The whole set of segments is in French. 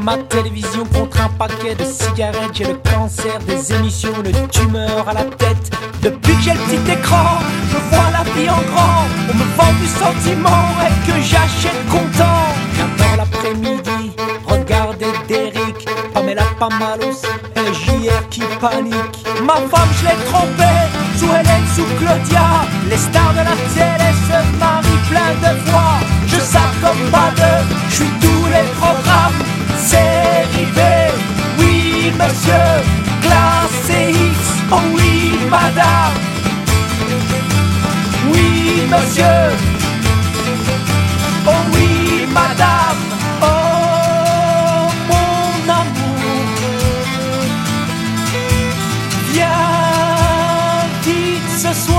ma télévision contre un paquet de cigarettes. J'ai le cancer des émissions, une tumeur à la tête. Depuis que j'ai le petit écran, je vois la vie en grand. On me vend du sentiment et que j'achète content. J'adore l'après-midi, regardez Derrick. Pamela pas mal aussi, et JR qui panique. Ma femme, je l'ai trompée, sous Hélène, sous Claudia. Les stars de la télé madame. Oui monsieur, oh oui madame. Oh mon amour, viens vite ce soir.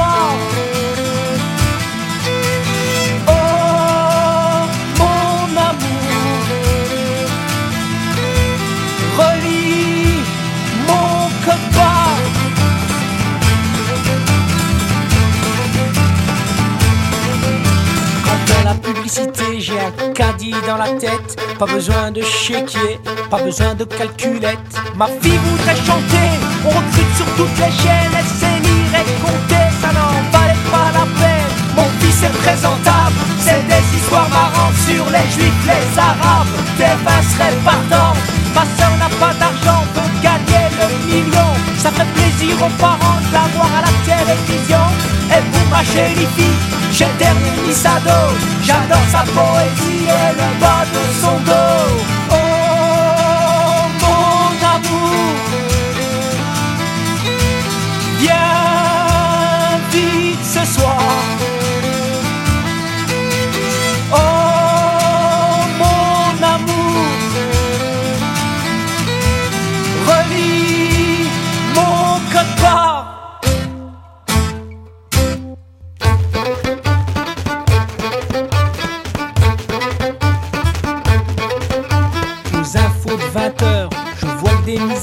J'ai un caddie dans la tête. Pas besoin de chéquier, pas besoin de calculette. Ma fille voudrait chanter, on recrute sur toutes les chaînes. Elle sait lire et compter, ça n'en valait pas la peine. Mon fils est présentable, c'est des histoires marrantes sur les juifs, les arabes. Des vins seraient partants. Ma soeur n'a pas d'argent, peut gagner le million. Ça fait plaisir aux parents de la voir à la télévision. Ma chérie fille, j'ai le dernier Nisado. J'adore sa poésie et le bas de son dos. Des.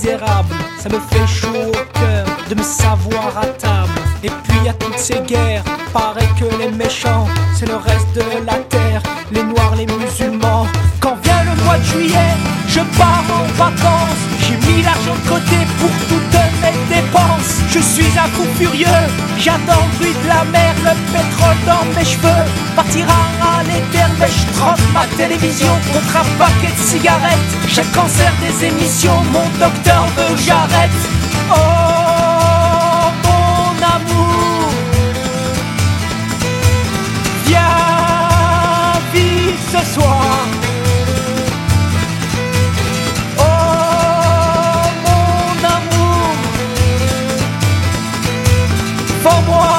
Ça me fait chaud au cœur de me savoir à table. Et puis à toutes ces guerres, paraît que les méchants, c'est le reste de la terre. Les noirs, les musulmans. Quand vient le mois de juillet, je pars en vacances. J'ai mis l'argent de côté pour toutes mes dépenses. Je suis un fou furieux, j'adore le bruit de la mer, le pétrole dans mes cheveux. Partira rattrape ma télévision contre un paquet de cigarettes. J'ai le cancer des émissions, mon docteur veut que j'arrête. Oh, mon amour, viens vite ce soir. Oh, mon amour, vends-moi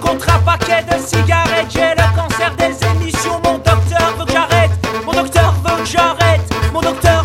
contre un paquet de cigarettes. J'ai le cancer des émissions, mon docteur veut que j'arrête. Mon docteur veut que j'arrête. Mon docteur